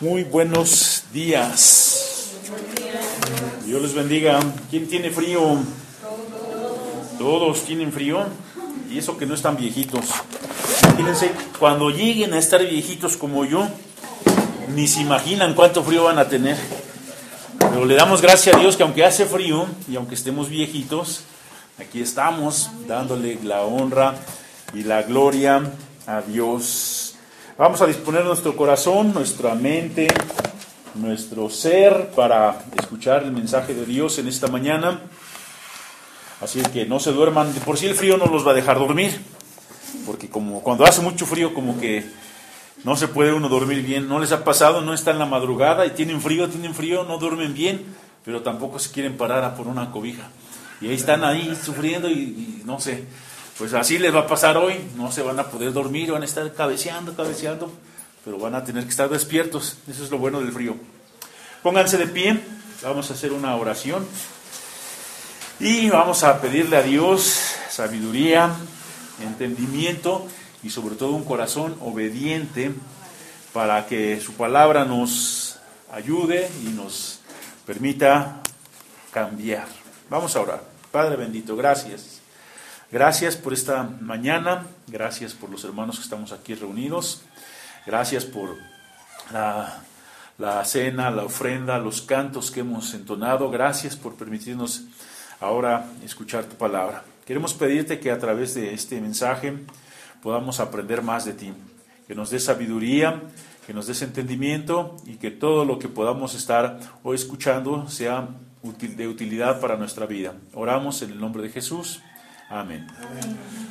Muy buenos días. Dios les bendiga. ¿Quién tiene frío? Todos tienen frío. Y eso que no están viejitos. Imagínense, cuando lleguen a estar viejitos como yo, ni se imaginan cuánto frío van a tener. Pero le damos gracias a Dios que aunque hace frío y aunque estemos viejitos, aquí estamos dándole la honra y la gloria a Dios. Vamos a disponer nuestro corazón, nuestra mente, nuestro ser para escuchar el mensaje de Dios en esta mañana. Así que no se duerman, de por sí el frío no los va a dejar dormir, porque como cuando hace mucho frío como que no se puede uno dormir bien. ¿No les ha pasado? No está en la madrugada y tienen frío, tienen frío, no duermen bien, pero tampoco se quieren parar a por una cobija. Y ahí están ahí sufriendo y, y no sé, pues así les va a pasar hoy, no se van a poder dormir, van a estar cabeceando, cabeceando, pero van a tener que estar despiertos, eso es lo bueno del frío. Pónganse de pie, vamos a hacer una oración y vamos a pedirle a Dios sabiduría, entendimiento y sobre todo un corazón obediente para que su palabra nos ayude y nos permita cambiar. Vamos a orar. Padre bendito, gracias. Gracias por esta mañana, gracias por los hermanos que estamos aquí reunidos, gracias por la, la, cena, la ofrenda, los cantos que hemos entonado, gracias por permitirnos ahora escuchar tu palabra. Queremos pedirte que a través de este mensaje podamos aprender más de ti, que nos des sabiduría, que nos des entendimiento y que todo lo que podamos estar hoy escuchando sea de utilidad para nuestra vida. Oramos en el nombre de Jesús. Amén.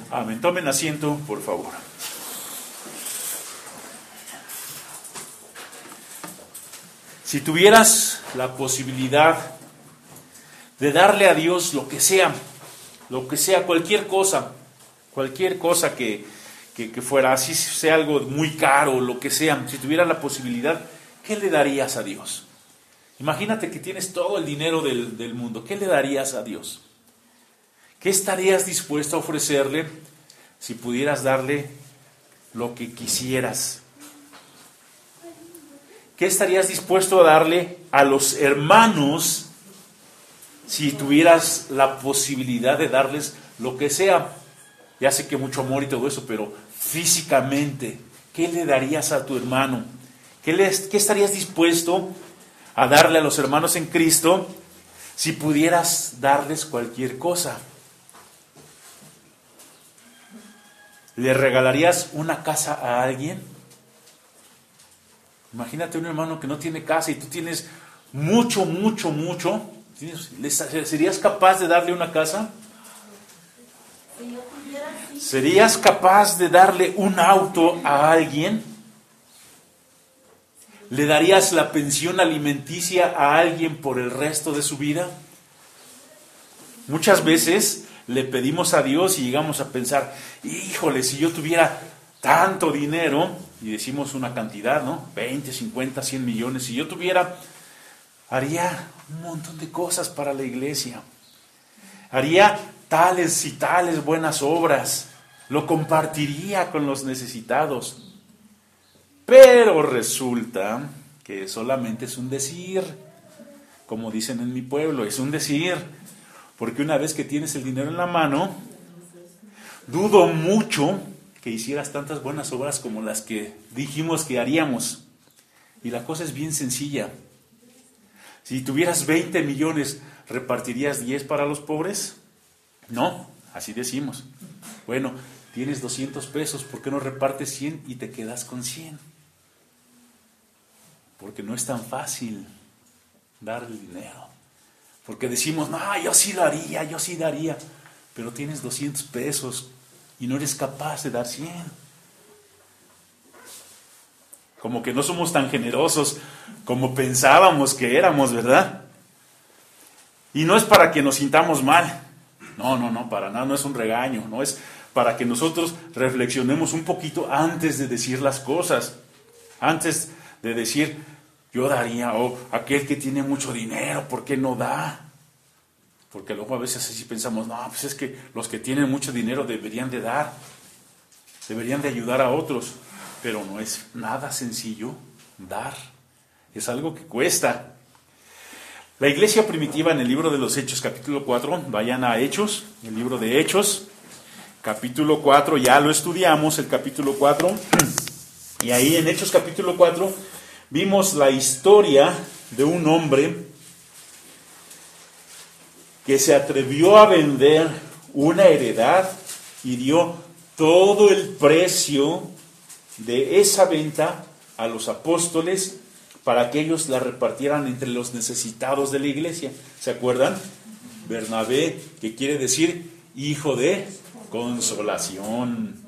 Amén. Tomen asiento, por favor. Si tuvieras la posibilidad de darle a Dios lo que sea, lo que sea, cualquier cosa, cualquier cosa que, que, que fuera, así sea algo muy caro, lo que sea, si tuvieras la posibilidad, ¿qué le darías a Dios? Imagínate que tienes todo el dinero del, del mundo, ¿qué le darías a Dios? ¿Qué estarías dispuesto a ofrecerle si pudieras darle lo que quisieras? ¿Qué estarías dispuesto a darle a los hermanos si tuvieras la posibilidad de darles lo que sea? Ya sé que mucho amor y todo eso, pero físicamente, ¿qué le darías a tu hermano? ¿Qué, qué estarías dispuesto a darle a los hermanos en Cristo si pudieras darles cualquier cosa? ¿Le regalarías una casa a alguien? Imagínate un hermano que no tiene casa y tú tienes mucho, mucho, mucho. ¿Serías capaz de darle una casa? ¿Serías capaz de darle un auto a alguien? ¿Le darías la pensión alimenticia a alguien por el resto de su vida? Muchas veces le pedimos a Dios y llegamos a pensar, híjole, si yo tuviera tanto dinero, y decimos una cantidad, ¿no? 20, 50, 100 millones, si yo tuviera, haría un montón de cosas para la iglesia, haría tales y tales buenas obras, lo compartiría con los necesitados. Pero resulta que solamente es un decir, como dicen en mi pueblo, es un decir. Porque una vez que tienes el dinero en la mano, dudo mucho que hicieras tantas buenas obras como las que dijimos que haríamos. Y la cosa es bien sencilla. Si tuvieras 20 millones, ¿repartirías 10 para los pobres? No, así decimos. Bueno, tienes 200 pesos, ¿por qué no repartes 100 y te quedas con 100? Porque no es tan fácil dar el dinero. Porque decimos, no, yo sí lo haría, yo sí daría. Pero tienes 200 pesos. y no eres capaz de dar 100. Como que no somos tan generosos como pensábamos que éramos, ¿verdad? Y no es para que nos sintamos mal. No, no, no, para nada, no es un regaño, no es para que nosotros reflexionemos un poquito antes de decir las cosas, antes de decir, yo daría, o aquel que tiene mucho dinero, ¿por qué no da? Porque luego a veces así pensamos, no, pues es que los que tienen mucho dinero deberían de dar, deberían de ayudar a otros, pero no es nada sencillo dar, es algo que cuesta. La iglesia primitiva en el libro de los Hechos, capítulo 4, vayan a Hechos, el libro de Hechos, capítulo 4, ya lo estudiamos, el capítulo 4, y ahí en Hechos capítulo 4 vimos la historia de un hombre que se atrevió a vender una heredad y dio todo el precio de esa venta a los apóstoles para que ellos la repartieran entre los necesitados de la iglesia. ¿Se acuerdan? Bernabé, que quiere decir hijo de consolación,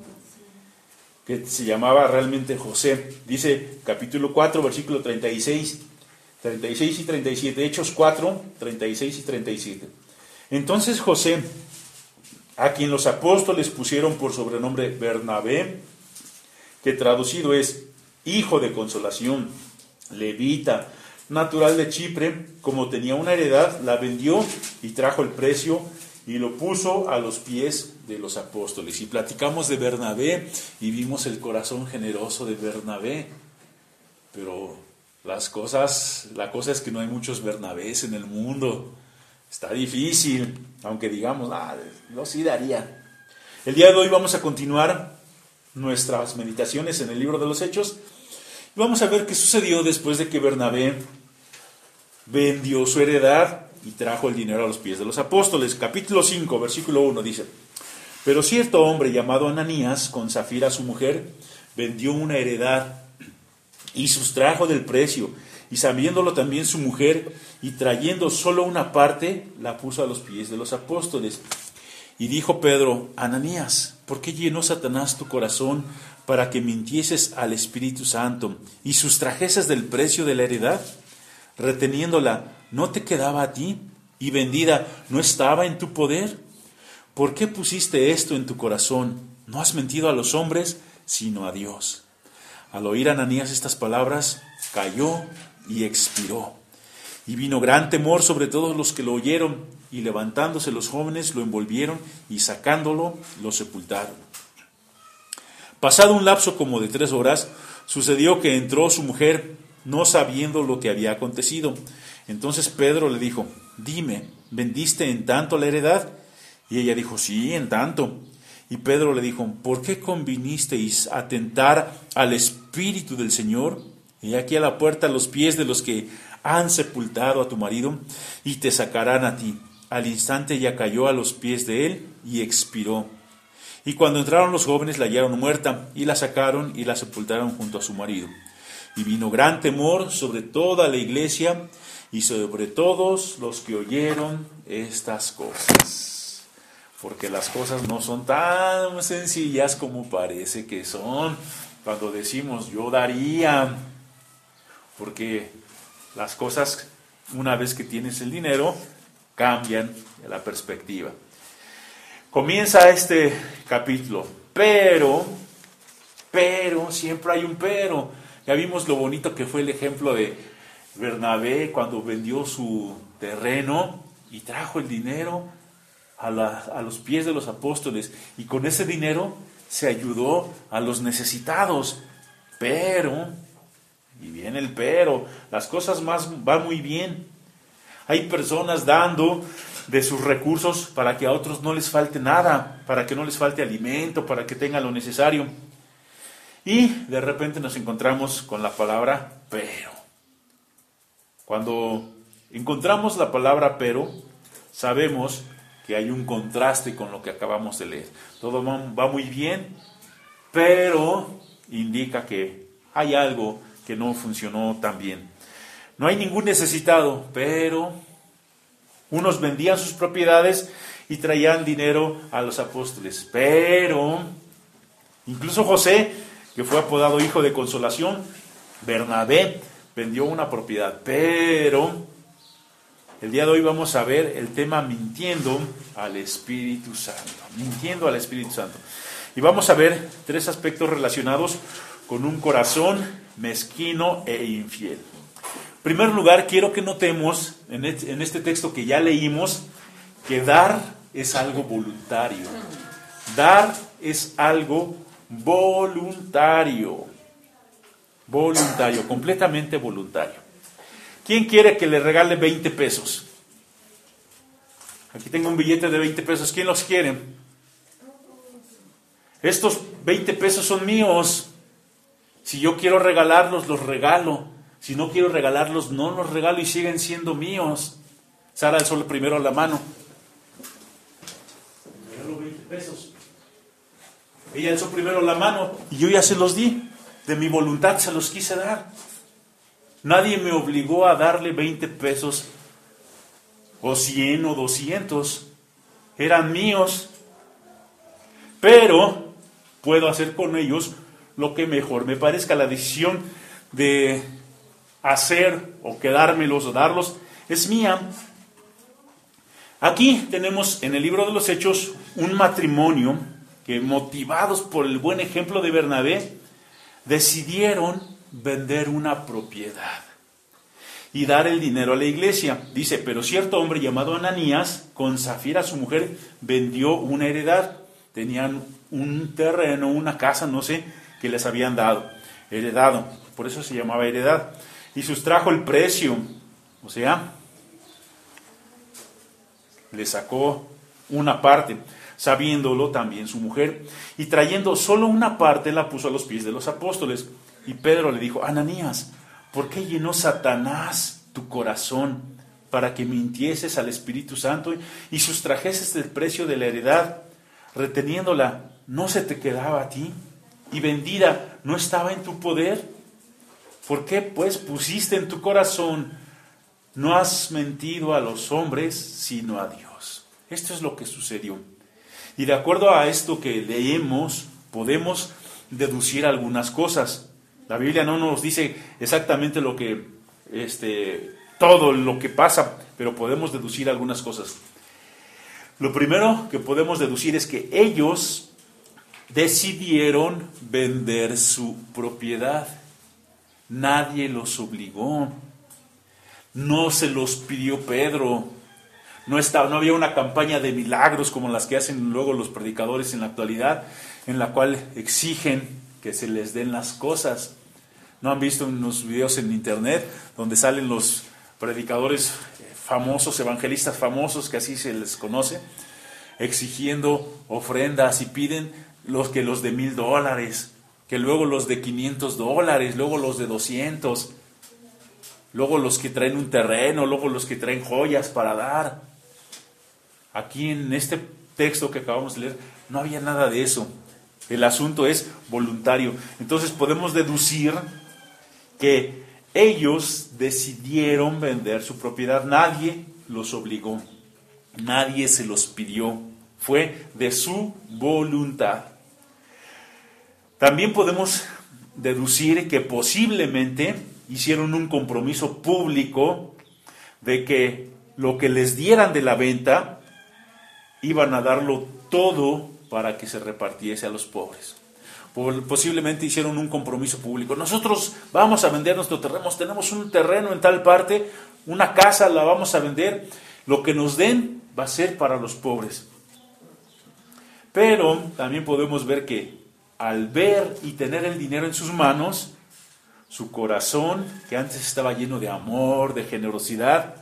que se llamaba realmente José. Dice capítulo 4, versículo 36, 36 y 37, Hechos 4, 36 y 37. Entonces José, a quien los apóstoles pusieron por sobrenombre Bernabé, que traducido es hijo de consolación, levita, natural de Chipre, como tenía una heredad, la vendió y trajo el precio y lo puso a los pies de los apóstoles. Y platicamos de Bernabé y vimos el corazón generoso de Bernabé. Pero las cosas, la cosa es que no hay muchos Bernabés en el mundo. Está difícil, aunque digamos, ah, lo sí daría. El día de hoy vamos a continuar nuestras meditaciones en el libro de los Hechos. Y vamos a ver qué sucedió después de que Bernabé vendió su heredad y trajo el dinero a los pies de los apóstoles. Capítulo 5, versículo 1 dice, pero cierto hombre llamado Ananías, con Zafira su mujer, vendió una heredad y sustrajo del precio, y sabiéndolo también su mujer, y trayendo solo una parte, la puso a los pies de los apóstoles. Y dijo Pedro, Ananías, ¿por qué llenó Satanás tu corazón para que mintieses al Espíritu Santo y sustrajeses del precio de la heredad? Reteniéndola, ¿no te quedaba a ti? ¿Y vendida no estaba en tu poder? ¿Por qué pusiste esto en tu corazón? No has mentido a los hombres, sino a Dios. Al oír Ananías estas palabras, cayó y expiró. Y vino gran temor sobre todos los que lo oyeron, y levantándose los jóvenes lo envolvieron y sacándolo lo sepultaron. Pasado un lapso como de tres horas, sucedió que entró su mujer, no sabiendo lo que había acontecido. Entonces Pedro le dijo, dime, ¿vendiste en tanto la heredad? Y ella dijo, sí, en tanto. Y Pedro le dijo, ¿por qué convinisteis a tentar al Espíritu del Señor? Y aquí a la puerta los pies de los que han sepultado a tu marido y te sacarán a ti. Al instante ella cayó a los pies de él y expiró. Y cuando entraron los jóvenes la hallaron muerta y la sacaron y la sepultaron junto a su marido. Y vino gran temor sobre toda la iglesia y sobre todos los que oyeron estas cosas porque las cosas no son tan sencillas como parece que son. Cuando decimos yo daría, porque las cosas, una vez que tienes el dinero, cambian la perspectiva. Comienza este capítulo, pero, pero, siempre hay un pero. Ya vimos lo bonito que fue el ejemplo de Bernabé cuando vendió su terreno y trajo el dinero a, los pies de los apóstoles y con ese dinero se ayudó a los necesitados. Pero, y viene el pero, las cosas más van muy bien. Hay personas dando de sus recursos para que a otros no les falte nada, para que no les falte alimento, para que tengan lo necesario. Y de repente nos encontramos con la palabra pero. Cuando encontramos la palabra pero, sabemos que hay un contraste con lo que acabamos de leer. Todo va muy bien, pero indica que hay algo que no funcionó tan bien. No hay ningún necesitado, pero unos vendían sus propiedades y traían dinero a los apóstoles. Pero, incluso José, que fue apodado hijo de consolación, Bernabé, vendió una propiedad. Pero, el día de hoy vamos a ver el tema mintiendo al Espíritu Santo. Mintiendo al Espíritu Santo. Y vamos a ver tres aspectos relacionados con un corazón mezquino e infiel. En primer lugar, quiero que notemos en este texto que ya leímos que dar es algo voluntario. Dar es algo voluntario. Voluntario, completamente voluntario. ¿Quién quiere que le regale 20 pesos? Aquí tengo un billete de 20 pesos. ¿Quién los quiere? Estos 20 pesos son míos. Si yo quiero regalarlos, los regalo. Si no quiero regalarlos, no los regalo y siguen siendo míos. Sara alzó primero la mano. Regalo 20 pesos. Ella alzó primero la mano y yo ya se los di. De mi voluntad se los quise dar. Nadie me obligó a darle 20 pesos o 100 o 200. Eran míos. Pero puedo hacer con ellos lo que mejor me parezca. La decisión de hacer o quedármelos o darlos es mía. Aquí tenemos en el libro de los Hechos un matrimonio que motivados por el buen ejemplo de Bernabé decidieron vender una propiedad y dar el dinero a la iglesia. Dice, pero cierto hombre llamado Ananías, con Zafira su mujer, vendió una heredad. Tenían un terreno, una casa, no sé, que les habían dado, heredado. Por eso se llamaba heredad. Y sustrajo el precio, o sea, le sacó una parte, sabiéndolo también su mujer, y trayendo solo una parte la puso a los pies de los apóstoles. Y Pedro le dijo, Ananías, ¿por qué llenó Satanás tu corazón para que mintieses al Espíritu Santo y sustrajeses el precio de la heredad, reteniéndola? ¿No se te quedaba a ti? y vendida no estaba en tu poder? ¿Por qué pues pusiste en tu corazón, no has mentido a los hombres, sino a Dios? Esto es lo que sucedió. Y de acuerdo a esto que leemos, podemos deducir algunas cosas. La Biblia no nos dice exactamente lo que, este, todo lo que pasa, pero podemos deducir algunas cosas. Lo primero que podemos deducir es que ellos decidieron vender su propiedad. Nadie los obligó. No se los pidió Pedro. No, estaba, no había una campaña de milagros como las que hacen luego los predicadores en la actualidad, en la cual exigen que se les den las cosas. ¿No han visto unos videos en internet donde salen los predicadores famosos, evangelistas famosos, que así se les conoce, exigiendo ofrendas y piden los que los de mil dólares, que luego los de 500 dólares, luego los de 200, luego los que traen un terreno, luego los que traen joyas para dar. Aquí en este texto que acabamos de leer no había nada de eso. El asunto es voluntario. Entonces podemos deducir que ellos decidieron vender su propiedad. Nadie los obligó. Nadie se los pidió. Fue de su voluntad. También podemos deducir que posiblemente hicieron un compromiso público de que lo que les dieran de la venta iban a darlo todo para que se repartiese a los pobres. Posiblemente hicieron un compromiso público. Nosotros vamos a vender nuestro terreno, tenemos un terreno en tal parte, una casa la vamos a vender, lo que nos den va a ser para los pobres. Pero también podemos ver que al ver y tener el dinero en sus manos, su corazón, que antes estaba lleno de amor, de generosidad,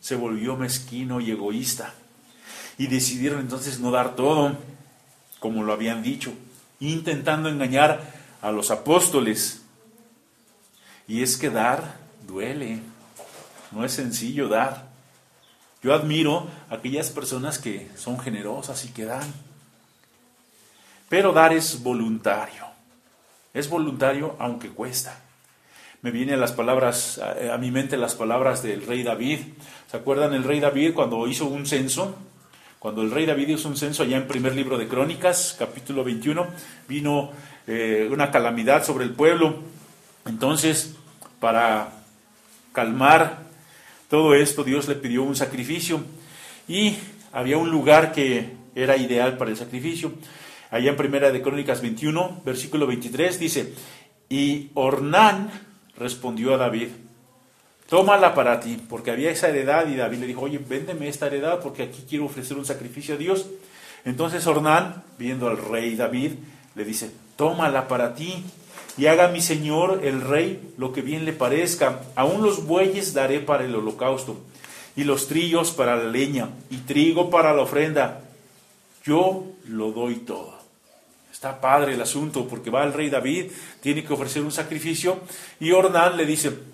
se volvió mezquino y egoísta. Y decidieron entonces no dar todo, como lo habían dicho, intentando engañar a los apóstoles. Y es que dar duele, no es sencillo dar. Yo admiro a aquellas personas que son generosas y que dan. Pero dar es voluntario. Es voluntario aunque cuesta. Me vienen las palabras, a, mi mente las palabras del rey David. ¿Se acuerdan el rey David cuando hizo un censo? Cuando el rey David hizo un censo allá en primer libro de Crónicas, capítulo 21, vino eh, una calamidad sobre el pueblo. Entonces, para calmar todo esto, Dios le pidió un sacrificio y había un lugar que era ideal para el sacrificio. Allá en Primera de Crónicas 21, versículo 23, dice, y Ornán respondió a David, tómala para ti, porque había esa heredad y David le dijo, oye, véndeme esta heredad porque aquí quiero ofrecer un sacrificio a Dios. Entonces Ornán, viendo al rey David, le dice, tómala para ti y haga mi señor el rey lo que bien le parezca. Aún los bueyes daré para el holocausto y los trillos para la leña y trigo para la ofrenda. Yo lo doy todo. Está padre el asunto porque va el rey David, tiene que ofrecer un sacrificio y Ornán le dice,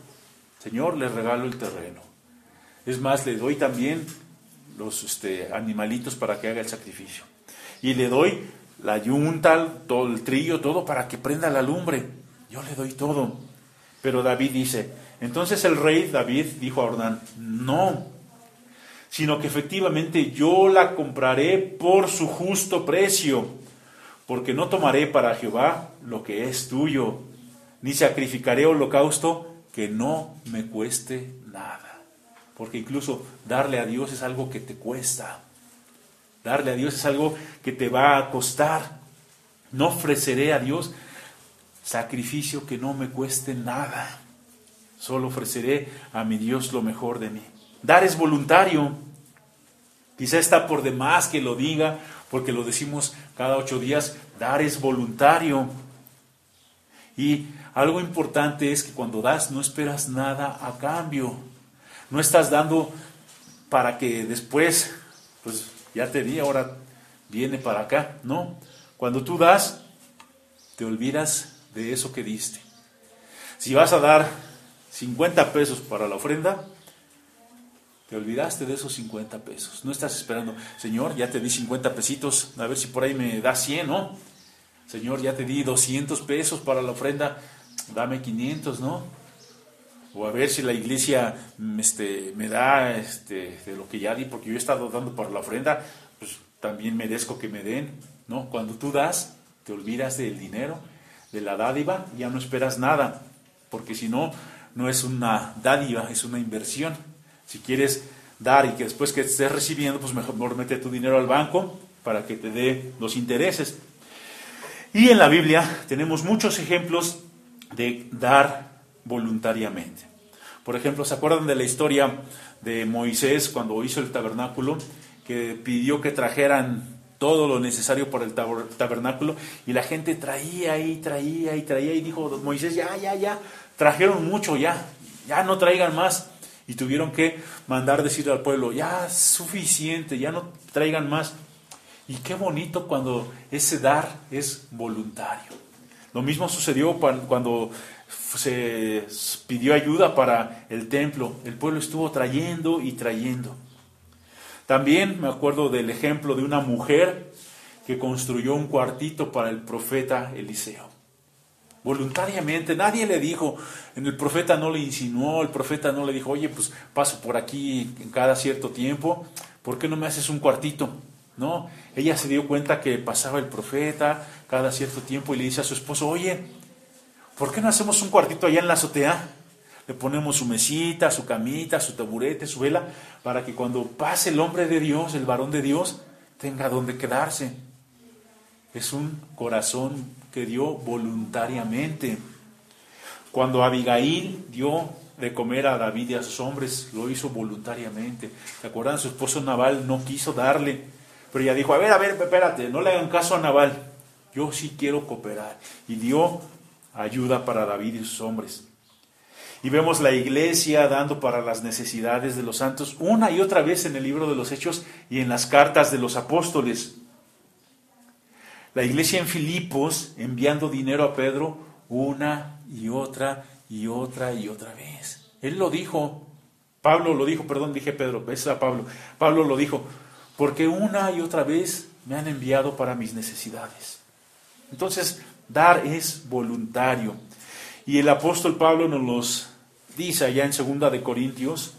Señor, le regalo el terreno. Es más, le doy también los este, animalitos para que haga el sacrificio. Y le doy la yunta, todo el trillo, todo para que prenda la lumbre. Yo le doy todo. Pero David dice, entonces el rey David dijo a Ornán, no, sino que efectivamente yo la compraré por su justo precio porque no tomaré para Jehová lo que es tuyo, ni sacrificaré holocausto que no me cueste nada. Porque incluso darle a Dios es algo que te cuesta. Darle a Dios es algo que te va a costar. No ofreceré a Dios sacrificio que no me cueste nada. Solo ofreceré a mi Dios lo mejor de mí. Dar es voluntario. Quizá está por demás que lo diga, porque lo decimos cada ocho días, dar es voluntario. Y algo importante es que cuando das no esperas nada a cambio. No estás dando para que después, pues ya te di, ahora viene para acá. No, cuando tú das, te olvidas de eso que diste. Si vas a dar 50 pesos para la ofrenda, te olvidaste de esos 50 pesos. No estás esperando, Señor, ya te di 50 pesitos, a ver si por ahí me da 100, ¿no? Señor, ya te di 200 pesos para la ofrenda, dame 500, ¿no? O a ver si la iglesia mm, este, me da este, de lo que ya di, porque yo he estado dando para la ofrenda, pues también merezco que me den, ¿no? Cuando tú das, te olvidas del dinero, de la dádiva, ya no esperas nada, porque si no, no es una dádiva, es una inversión. Si quieres dar y que después que estés recibiendo, pues mejor mete tu dinero al banco para que te dé los intereses. Y en la Biblia tenemos muchos ejemplos de dar voluntariamente. Por ejemplo, ¿se acuerdan de la historia de Moisés cuando hizo el tabernáculo? Que pidió que trajeran todo lo necesario para el tabernáculo y la gente traía y traía y traía y dijo Moisés, ya, ya, ya, trajeron mucho, ya, ya no traigan más y tuvieron que mandar decir al pueblo, ya suficiente, ya no traigan más. Y qué bonito cuando ese dar es voluntario. Lo mismo sucedió cuando se pidió ayuda para el templo. El pueblo estuvo trayendo y trayendo. También me acuerdo del ejemplo de una mujer que construyó un cuartito para el profeta Eliseo voluntariamente, nadie le dijo, el profeta no le insinuó, el profeta no le dijo, oye, pues paso por aquí en cada cierto tiempo, ¿por qué no me haces un cuartito? No, ella se dio cuenta que pasaba el profeta cada cierto tiempo y le dice a su esposo, oye, ¿por qué no hacemos un cuartito allá en la azotea? Le ponemos su mesita, su camita, su taburete, su vela, para que cuando pase el hombre de Dios, el varón de Dios, tenga donde quedarse. Es un corazón que dio voluntariamente. Cuando Abigail dio de comer a David y a sus hombres, lo hizo voluntariamente. ¿Se acuerdan? Su esposo Naval no quiso darle, pero ella dijo, a ver, a ver, espérate, no le hagan caso a Naval, yo sí quiero cooperar. Y dio ayuda para David y sus hombres. Y vemos la iglesia dando para las necesidades de los santos una y otra vez en el libro de los Hechos y en las cartas de los apóstoles. La iglesia en Filipos enviando dinero a Pedro una y otra y otra y otra vez. Él lo dijo, Pablo lo dijo, perdón, dije Pedro, es a Pablo. Pablo lo dijo, porque una y otra vez me han enviado para mis necesidades. Entonces, dar es voluntario. Y el apóstol Pablo nos los dice allá en segunda de Corintios,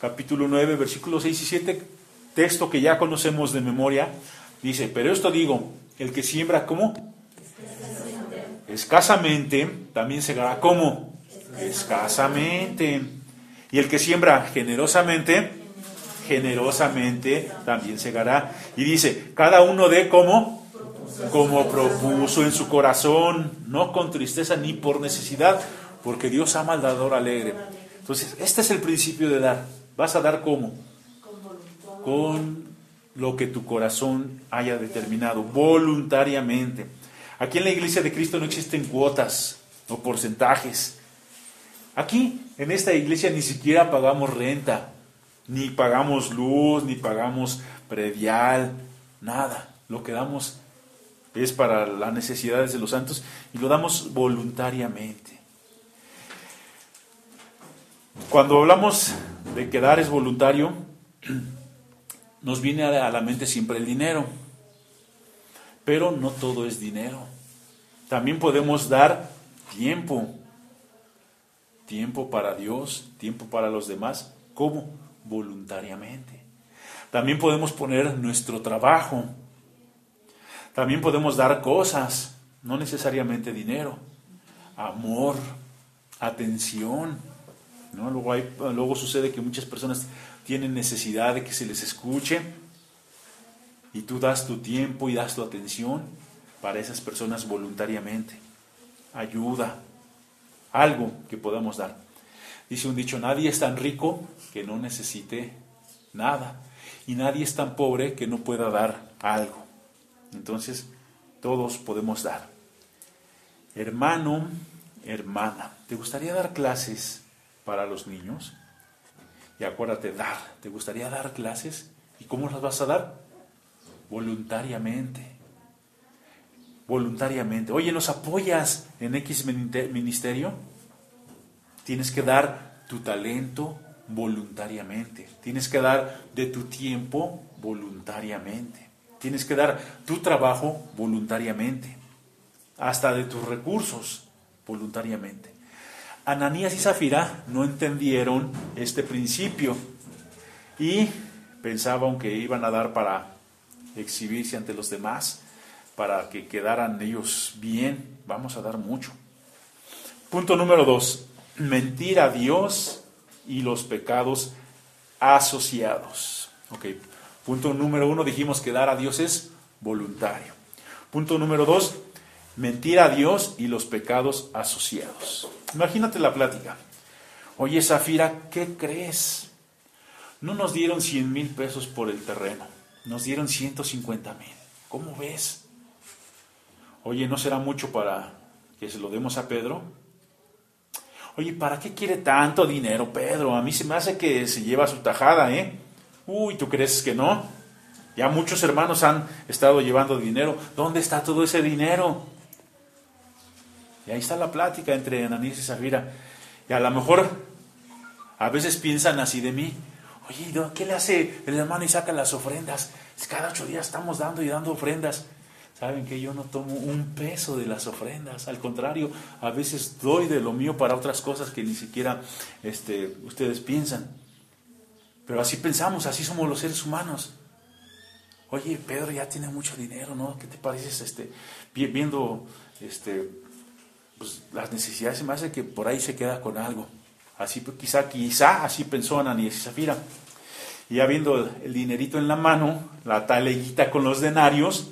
capítulo 9, versículos 6 y 7, texto que ya conocemos de memoria, dice, pero esto digo, el que siembra como escasamente, también segará como escasamente. Y el que siembra generosamente, generosamente también segará. Y dice, cada uno de como como propuso en su corazón, no con tristeza ni por necesidad, porque Dios ama al dador alegre. Entonces, este es el principio de dar. Vas a dar como con lo que tu corazón haya determinado, voluntariamente. Aquí en la iglesia de Cristo no existen cuotas o porcentajes. Aquí, en esta iglesia, ni siquiera pagamos renta, ni pagamos luz, ni pagamos predial, nada. Lo que damos es para las necesidades de los santos y lo damos voluntariamente. Cuando hablamos de que dar es voluntario, nos viene a la mente siempre el dinero, pero no todo es dinero. También podemos dar tiempo, tiempo para Dios, tiempo para los demás, ¿cómo? Voluntariamente. También podemos poner nuestro trabajo, también podemos dar cosas, no necesariamente dinero, amor, atención. ¿no? Luego, luego sucede que muchas personas tienen necesidad de que se les escuche y tú das tu tiempo y das tu atención para esas personas voluntariamente. Ayuda, algo que podamos dar. Dice un dicho, nadie es tan rico que no necesite nada y nadie es tan pobre que no pueda dar algo. Entonces, todos podemos dar. Hermano, hermana, ¿te gustaría dar clases para los niños? Y acuérdate, dar. ¿Te gustaría dar clases? ¿Y cómo las vas a dar? Voluntariamente. Voluntariamente. Oye, ¿nos apoyas en X ministerio? Tienes que dar tu talento voluntariamente. Tienes que dar de tu tiempo voluntariamente. Tienes que dar tu trabajo voluntariamente, hasta de tus recursos voluntariamente. Ananías y Zafira no entendieron este principio y pensaban que iban a dar para exhibirse ante los demás, para que quedaran ellos bien. Vamos a dar mucho. Punto número dos, mentir a Dios y los pecados asociados. Okay. Punto número uno, dijimos que dar a Dios es voluntario. Punto número dos, mentir a Dios y los pecados asociados. Imagínate la plática. Oye, Zafira, ¿qué crees? No nos dieron 100 mil pesos por el terreno, nos dieron 150 mil. ¿Cómo ves? Oye, ¿no será mucho para que se lo demos a Pedro? Oye, ¿para qué quiere tanto dinero, Pedro? A mí se me hace que se lleva su tajada, ¿eh? Uy, ¿tú crees que no? Ya muchos hermanos han estado llevando dinero. ¿Dónde está todo ese dinero? Y ahí está la plática entre Ananías y Zafira. Y a lo mejor a veces piensan así de mí. Oye, ¿qué le hace el hermano y saca las ofrendas? Cada ocho días estamos dando y dando ofrendas. Saben que yo no tomo un peso de las ofrendas, al contrario, a veces doy de lo mío para otras cosas que ni siquiera este, ustedes piensan. Pero así pensamos, así somos los seres humanos. Oye, Pedro ya tiene mucho dinero, ¿no? ¿Qué te parece este, viendo este, pues, las necesidades? Se me hace que por ahí se queda con algo. Así, pues, quizá, quizá así pensó Ananías y Zafira. Y ya viendo el dinerito en la mano, la taleguita con los denarios,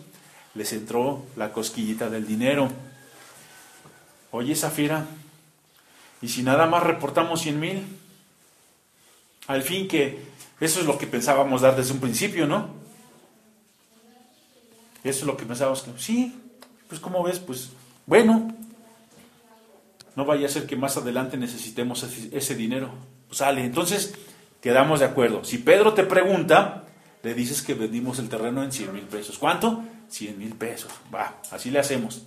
les entró la cosquillita del dinero. Oye, Zafira, ¿y si nada más reportamos 100 mil? Al fin que eso es lo que pensábamos dar desde un principio, ¿no? Eso es lo que pensábamos que, sí, pues como ves, pues bueno, no vaya a ser que más adelante necesitemos ese, dinero. Pues sale, entonces quedamos de acuerdo. Si Pedro te pregunta, le dices que vendimos el terreno en 100 mil pesos. ¿Cuánto? 100 mil pesos. Va, así le hacemos.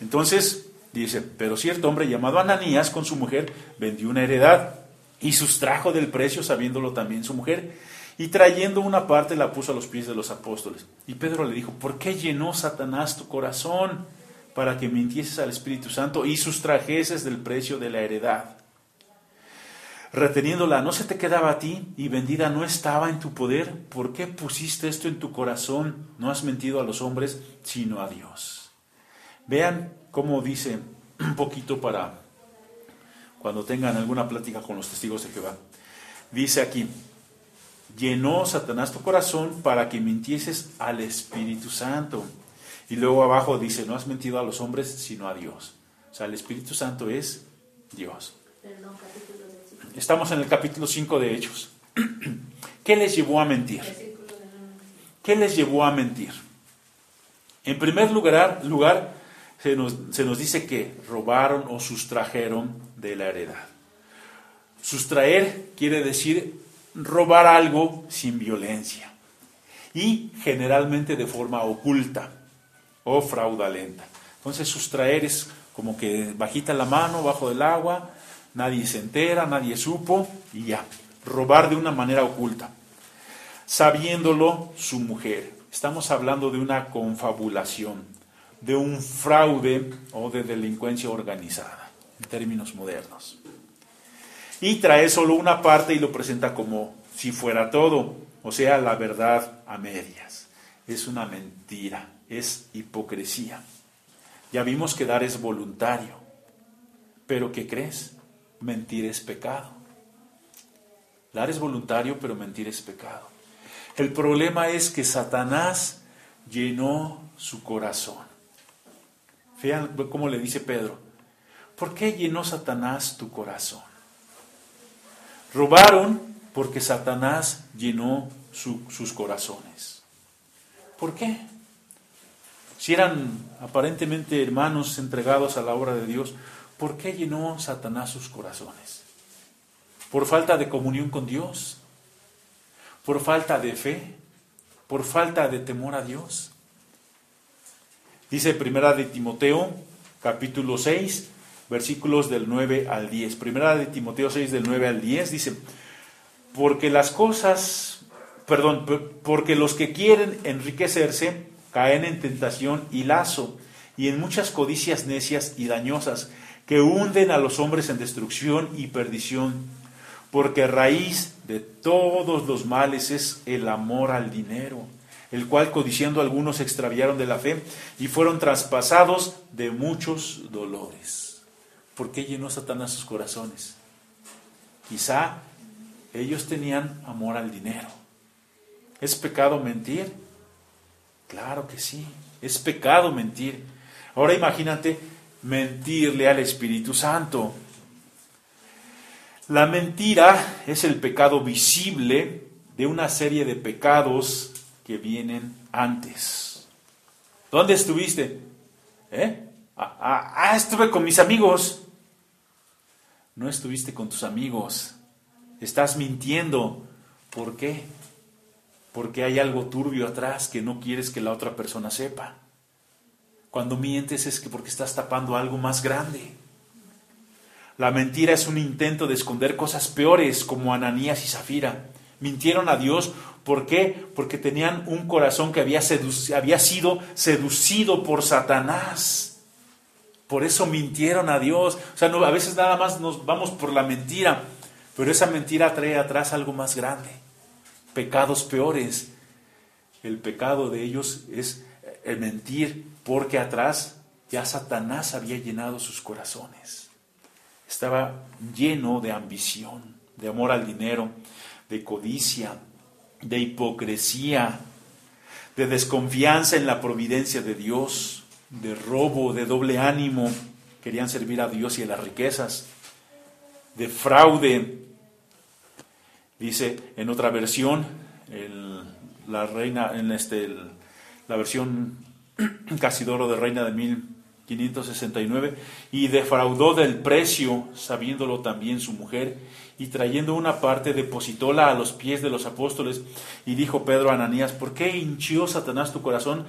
Entonces dice, pero cierto hombre llamado Ananías con su mujer vendió una heredad y sustrajo del precio, sabiéndolo también su mujer, y trayendo una parte la puso a los pies de los apóstoles. Y Pedro le dijo, ¿por qué llenó Satanás tu corazón para que mintieses al Espíritu Santo y sustrajeses del precio de la heredad? Reteniéndola, no se te quedaba a ti y vendida no estaba en tu poder. ¿Por qué pusiste esto en tu corazón? No has mentido a los hombres, sino a Dios. Vean cómo dice un poquito para cuando tengan alguna plática con los testigos de Jehová. Dice aquí, llenó Satanás tu corazón para que mintieses al Espíritu Santo. Y luego abajo dice, no has mentido a los hombres, sino a Dios. O sea, el Espíritu Santo es Dios. Estamos en el capítulo 5 de Hechos. ¿Qué les llevó a mentir? ¿Qué les llevó a mentir? En primer lugar, lugar se, nos, se nos dice que robaron o sustrajeron de la heredad. Sustraer quiere decir robar algo sin violencia y generalmente de forma oculta o fraudulenta. Entonces sustraer es como que bajita la mano bajo del agua, nadie se entera, nadie supo y ya. Robar de una manera oculta, sabiéndolo su mujer. Estamos hablando de una confabulación, de un fraude o de delincuencia organizada, en términos modernos. Y trae solo una parte y lo presenta como si fuera todo, o sea, la verdad a medias. Es una mentira, es hipocresía. Ya vimos que dar es voluntario, pero ¿qué crees? Mentir es pecado. Dar es voluntario, pero mentir es pecado. El problema es que Satanás llenó su corazón. Vean cómo le dice Pedro. ¿Por qué llenó Satanás tu corazón? Robaron porque Satanás llenó sus corazones. ¿Por qué? Si eran aparentemente hermanos entregados a la obra de Dios, ¿Por qué llenó Satanás sus corazones? ¿Por falta de comunión con Dios? ¿Por falta de fe? ¿Por falta de temor a Dios? Dice Primera de Timoteo, capítulo 6, versículos del 9 al 10. Primera de Timoteo 6, del 9 al 10, dice, porque las cosas, perdón, porque los que quieren enriquecerse caen en tentación y lazo, y en muchas codicias necias y dañosas, que hunden a los hombres en destrucción y perdición, porque raíz de todos los males es el amor al dinero, el cual codiciando algunos se extraviaron de la fe y fueron traspasados de muchos dolores. ¿Por qué llenó Satanás sus corazones? Quizá ellos tenían amor al dinero. ¿Es pecado mentir? Claro que sí, es pecado mentir. Ahora imagínate mentirle al Espíritu Santo. La mentira es el pecado visible de una serie de pecados que vienen antes. ¿Dónde estuviste? ¿Eh? Ah, ah, ah, estuve con mis amigos. No estuviste con tus amigos. Estás mintiendo. ¿Por qué? Porque hay algo turbio atrás que no quieres que la otra persona sepa. Cuando mientes es que porque estás tapando algo más grande. La mentira es un intento de esconder cosas peores como Ananías y Zafira. Mintieron a Dios, ¿por qué? Porque tenían un corazón que había, sido seducido por Satanás. Por eso mintieron a Dios. O sea, a veces nada más nos vamos por la mentira, pero esa mentira trae atrás algo más grande. Pecados peores. El pecado de ellos es el mentir porque atrás ya Satanás había llenado sus corazones. Estaba lleno de ambición, de amor al dinero, de codicia, de hipocresía, de desconfianza en la providencia de Dios, de robo, de doble ánimo, querían servir a Dios y a las riquezas, de fraude. Dice en otra versión, la reina, en este, la versión Casidoro de Reina de 1569, y defraudó del precio, sabiéndolo también su mujer, y trayendo una parte depositóla a los pies de los apóstoles, y dijo Pedro a Ananías, ¿por qué hinchió Satanás tu corazón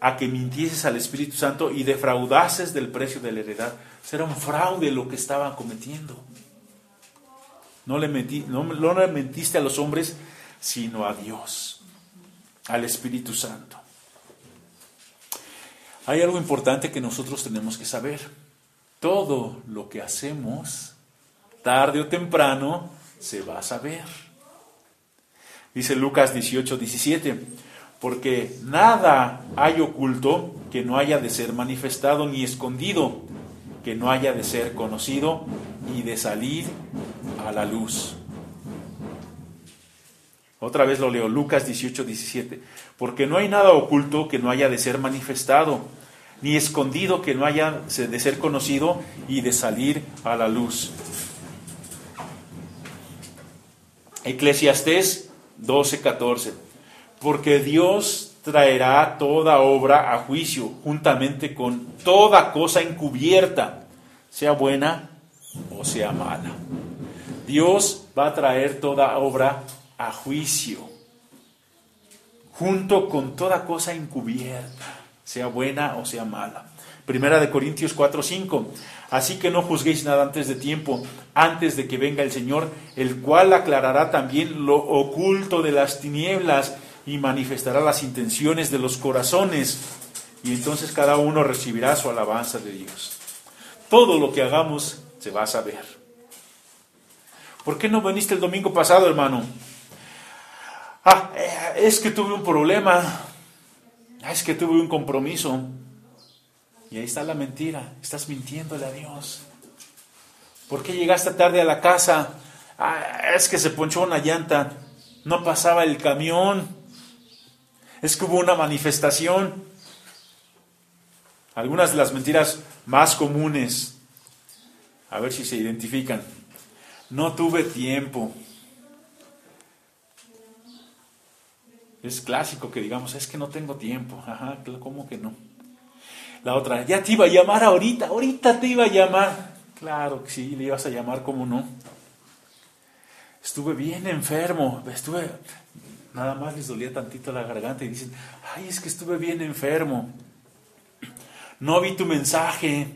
a que mintieses al Espíritu Santo y defraudases del precio de la heredad? Será un fraude lo que estaban cometiendo. No le, no, no le mentiste a los hombres, sino a Dios, al Espíritu Santo. Hay algo importante que nosotros tenemos que saber. Todo lo que hacemos tarde o temprano se va a saber. Dice Lucas 18, 17, porque nada hay oculto que no haya de ser manifestado ni escondido, que no haya de ser conocido y de salir a la luz. Otra vez lo leo, Lucas 18, 17. Porque no hay nada oculto que no haya de ser manifestado, ni escondido que no haya de ser conocido y de salir a la luz. Eclesiastés 12, 14. Porque Dios traerá toda obra a juicio, juntamente con toda cosa encubierta, sea buena o sea mala. Dios va a traer toda obra a juicio, junto con toda cosa encubierta, sea buena o sea mala. Primera de Corintios 4, 5. Así que no juzguéis nada antes de tiempo, antes de que venga el Señor, el cual aclarará también lo oculto de las tinieblas y manifestará las intenciones de los corazones. Y entonces cada uno recibirá su alabanza de Dios. Todo lo que hagamos se va a saber. ¿Por qué no viniste el domingo pasado, hermano? Ah, eh, es que tuve un problema. Ah, es que tuve un compromiso. Y ahí está la mentira. Estás mintiéndole a Dios. ¿Por qué llegaste tarde a la casa? Ah, es que se ponchó una llanta. No pasaba el camión. Es que hubo una manifestación. Algunas de las mentiras más comunes. A ver si se identifican. No tuve tiempo. Es clásico que digamos, es que no tengo tiempo. Ajá, ¿cómo que no? La otra, ya te iba a llamar ahorita, ahorita te iba a llamar. Claro que sí, le ibas a llamar, ¿cómo no? Estuve bien enfermo, estuve, nada más les dolía tantito la garganta y dicen, ay, es que estuve bien enfermo. No vi tu mensaje,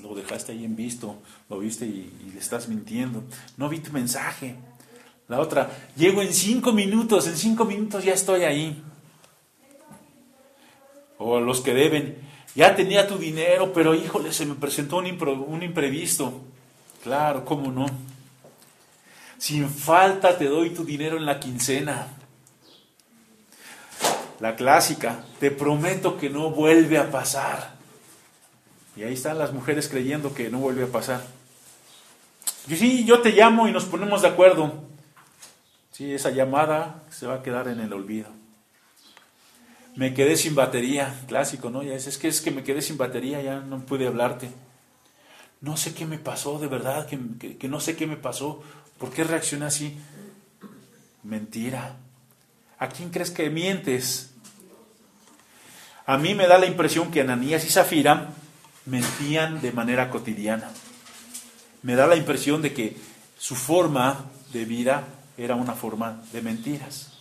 lo dejaste ahí en visto, lo viste y, y le estás mintiendo. No vi tu mensaje. La otra, llego en cinco minutos, en cinco minutos ya estoy ahí. O los que deben, ya tenía tu dinero, pero híjole, se me presentó un, un imprevisto. Claro, ¿cómo no? Sin falta te doy tu dinero en la quincena. La clásica, te prometo que no vuelve a pasar. Y ahí están las mujeres creyendo que no vuelve a pasar. Y sí, yo te llamo y nos ponemos de acuerdo. Sí, esa llamada se va a quedar en el olvido. Me quedé sin batería, clásico, ¿no? Ya es, es que es que me quedé sin batería, ya no pude hablarte. No sé qué me pasó, de verdad, que, que, no sé qué me pasó. ¿Por qué reaccioné así? Mentira. ¿A quién crees que mientes? A mí me da la impresión que Ananías y Zafira mentían de manera cotidiana. Me da la impresión de que su forma de vida era una forma de mentiras.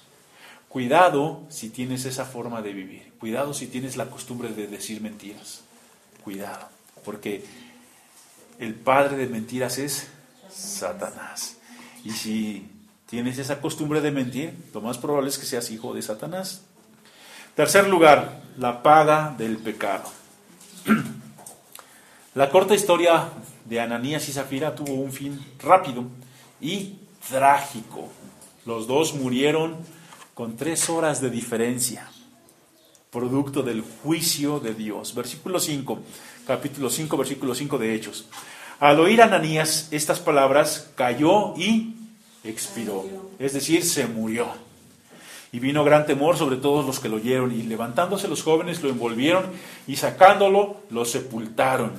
Cuidado si tienes esa forma de vivir. Cuidado si tienes la costumbre de decir mentiras. Cuidado, porque el padre de mentiras es Satanás. Y si tienes esa costumbre de mentir, lo más probable es que seas hijo de Satanás. Tercer lugar, la paga del pecado. La corta historia de Ananías y Zafira tuvo un fin rápido y trágico. Los dos murieron con tres horas de diferencia, producto del juicio de Dios. Versículo 5, capítulo 5, versículo 5 de Hechos. Al oír Ananías estas palabras, cayó y expiró, es decir, se murió. Y vino gran temor sobre todos los que lo oyeron, y levantándose los jóvenes lo envolvieron y sacándolo lo sepultaron.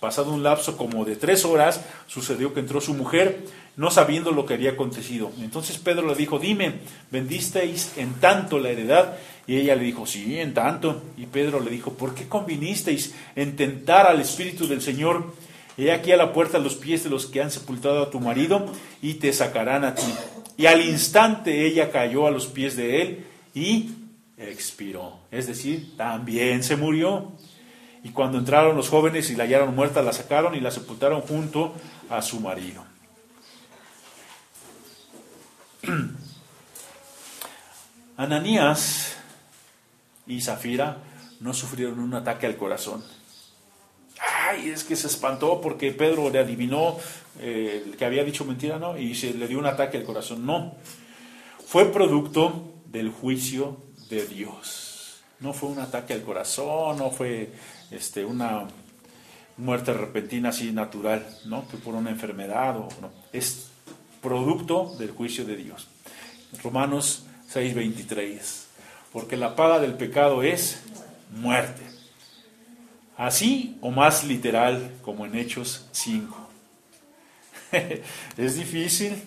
Pasado un lapso como de tres horas, sucedió que entró su mujer, no sabiendo lo que había acontecido. Entonces Pedro le dijo, dime, ¿vendisteis en tanto la heredad? Y ella le dijo, sí, en tanto. Y Pedro le dijo, ¿por qué convinisteis en tentar al Espíritu del Señor? He aquí a la puerta los pies de los que han sepultado a tu marido y te sacarán a ti. Y al instante ella cayó a los pies de él y expiró. Es decir, también se murió. Y cuando entraron los jóvenes y la hallaron muerta, la sacaron y la sepultaron junto a su marido. Ananías y Zafira no sufrieron un ataque al corazón. ay, es que se espantó porque Pedro le adivinó eh, que había dicho mentira, ¿no? Y se le dio un ataque al corazón. No, fue producto del juicio de Dios. No fue un ataque al corazón, no fue este, una muerte repentina así natural, ¿no? Que por una enfermedad o no. Es producto del juicio de Dios. Romanos 6:23. Porque la paga del pecado es muerte. Así o más literal como en Hechos 5. es difícil,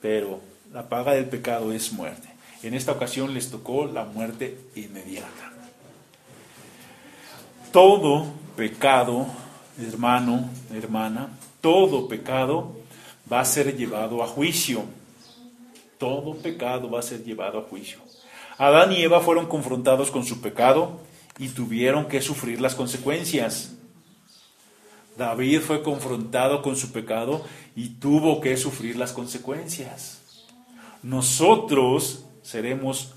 pero la paga del pecado es muerte. En esta ocasión les tocó la muerte inmediata. Todo pecado, hermano, hermana, todo pecado va a ser llevado a juicio. Todo pecado va a ser llevado a juicio. Adán y Eva fueron confrontados con su pecado y tuvieron que sufrir las consecuencias. David fue confrontado con su pecado y tuvo que sufrir las consecuencias. Nosotros seremos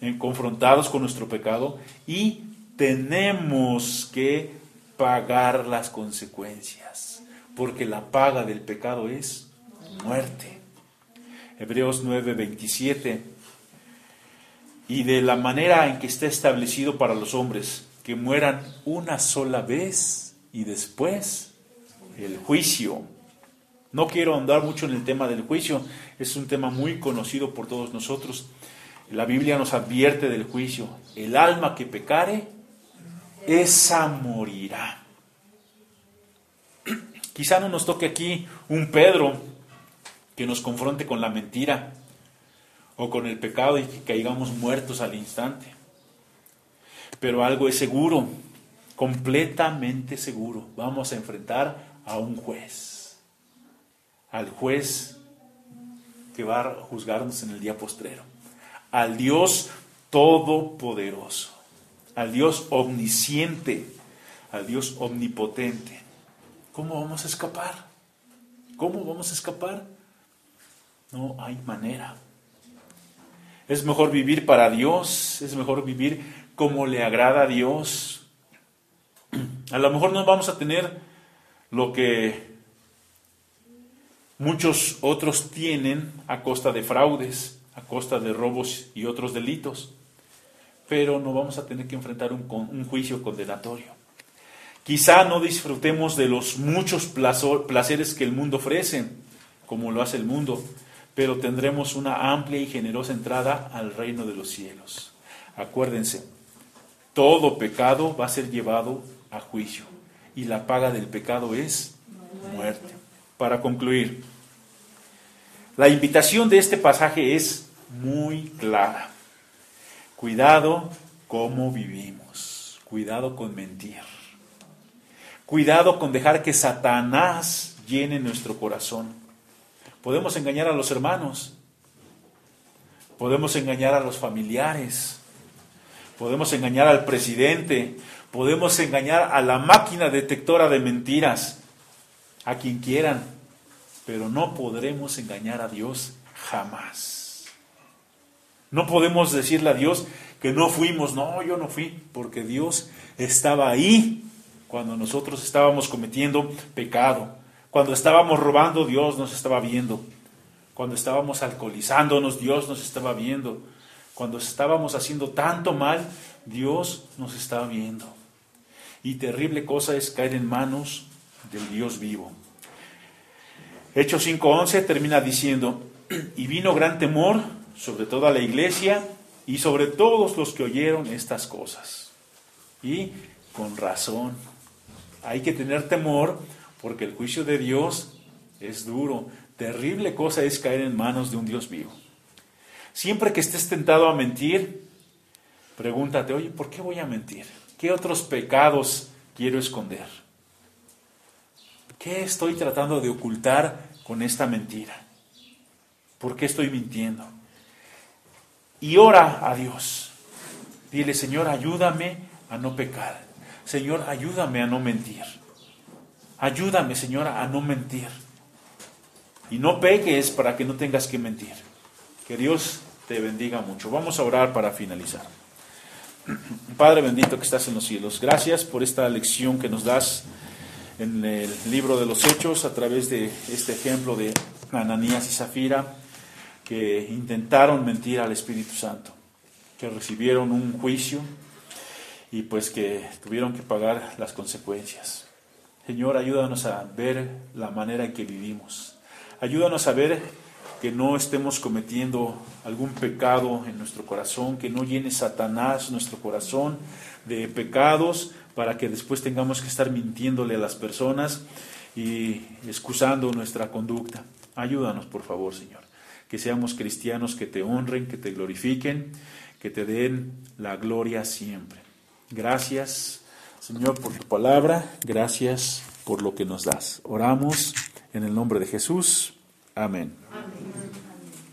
eh, confrontados con nuestro pecado y tenemos que pagar las consecuencias, porque la paga del pecado es muerte. Hebreos 9:27 y de la manera en que está establecido para los hombres, que mueran una sola vez y después el juicio. No quiero andar mucho en el tema del juicio, es un tema muy conocido por todos nosotros. La Biblia nos advierte del juicio. El alma que pecare, esa morirá. Quizá no nos toque aquí un Pedro que nos confronte con la mentira, o con el pecado y que caigamos muertos al instante. Pero algo es seguro, completamente seguro. Vamos a enfrentar a un juez, al juez que va a juzgarnos en el día postrero, al Dios todopoderoso, al Dios omnisciente, al Dios omnipotente. ¿Cómo vamos a escapar? ¿Cómo vamos a escapar? No hay manera. Es mejor vivir para Dios, es mejor vivir como le agrada a Dios. A lo mejor no vamos a tener lo que muchos otros tienen a costa de fraudes, a costa de robos y otros delitos, pero no vamos a tener que enfrentar un, un juicio condenatorio. Quizá no disfrutemos de los muchos placeres que el mundo ofrece, como lo hace el mundo, pero tendremos una amplia y generosa entrada al reino de los cielos. Acuérdense, todo pecado va a ser llevado a juicio y la paga del pecado es muerte. Para concluir, la invitación de este pasaje es muy clara. Cuidado cómo vivimos, cuidado con mentir, cuidado con dejar que Satanás llene nuestro corazón. Podemos engañar a los hermanos, podemos engañar a los familiares, podemos engañar al presidente, podemos engañar a la máquina detectora de mentiras, a quien quieran, pero no podremos engañar a Dios jamás. No podemos decirle a Dios que no fuimos, no, yo no fui, porque Dios estaba ahí cuando nosotros estábamos cometiendo pecado. Cuando estábamos robando, Dios nos estaba viendo. Cuando estábamos alcoholizándonos, Dios nos estaba viendo. Cuando estábamos haciendo tanto mal, Dios nos estaba viendo. Y terrible cosa es caer en manos del Dios vivo. Hechos 5.11 termina diciendo, y vino gran temor sobre toda la iglesia y sobre todos los que oyeron estas cosas. Y con razón, hay que tener temor porque el juicio de Dios es duro. Terrible cosa es caer en manos de un Dios vivo. Siempre que estés tentado a mentir, pregúntate, oye, ¿por qué voy a mentir? ¿Qué otros pecados quiero esconder? ¿Qué estoy tratando de ocultar con esta mentira? ¿Por qué estoy mintiendo? Y ora a Dios. Dile, Señor, ayúdame a no pecar. Señor, ayúdame a no mentir. Ayúdame, Señora, a no mentir. Y no peques para que no tengas que mentir. Que Dios te bendiga mucho. Vamos a orar para finalizar. Padre bendito que estás en los cielos, gracias por esta lección que nos das en el libro de los Hechos a través de este ejemplo de Ananías y Zafira que intentaron mentir al Espíritu Santo, que recibieron un juicio y pues que tuvieron que pagar las consecuencias. Señor, ayúdanos a ver la manera en que vivimos. Ayúdanos a ver que no estemos cometiendo algún pecado en nuestro corazón, que no llene Satanás nuestro corazón de pecados para que después tengamos que estar mintiéndole a las personas y excusando nuestra conducta. Ayúdanos, por favor, Señor. Que seamos cristianos que te honren, que te glorifiquen, que te den la gloria siempre. Gracias, Señor, por tu palabra. Gracias por lo que nos das. Oramos en el nombre de Jesús. Amén.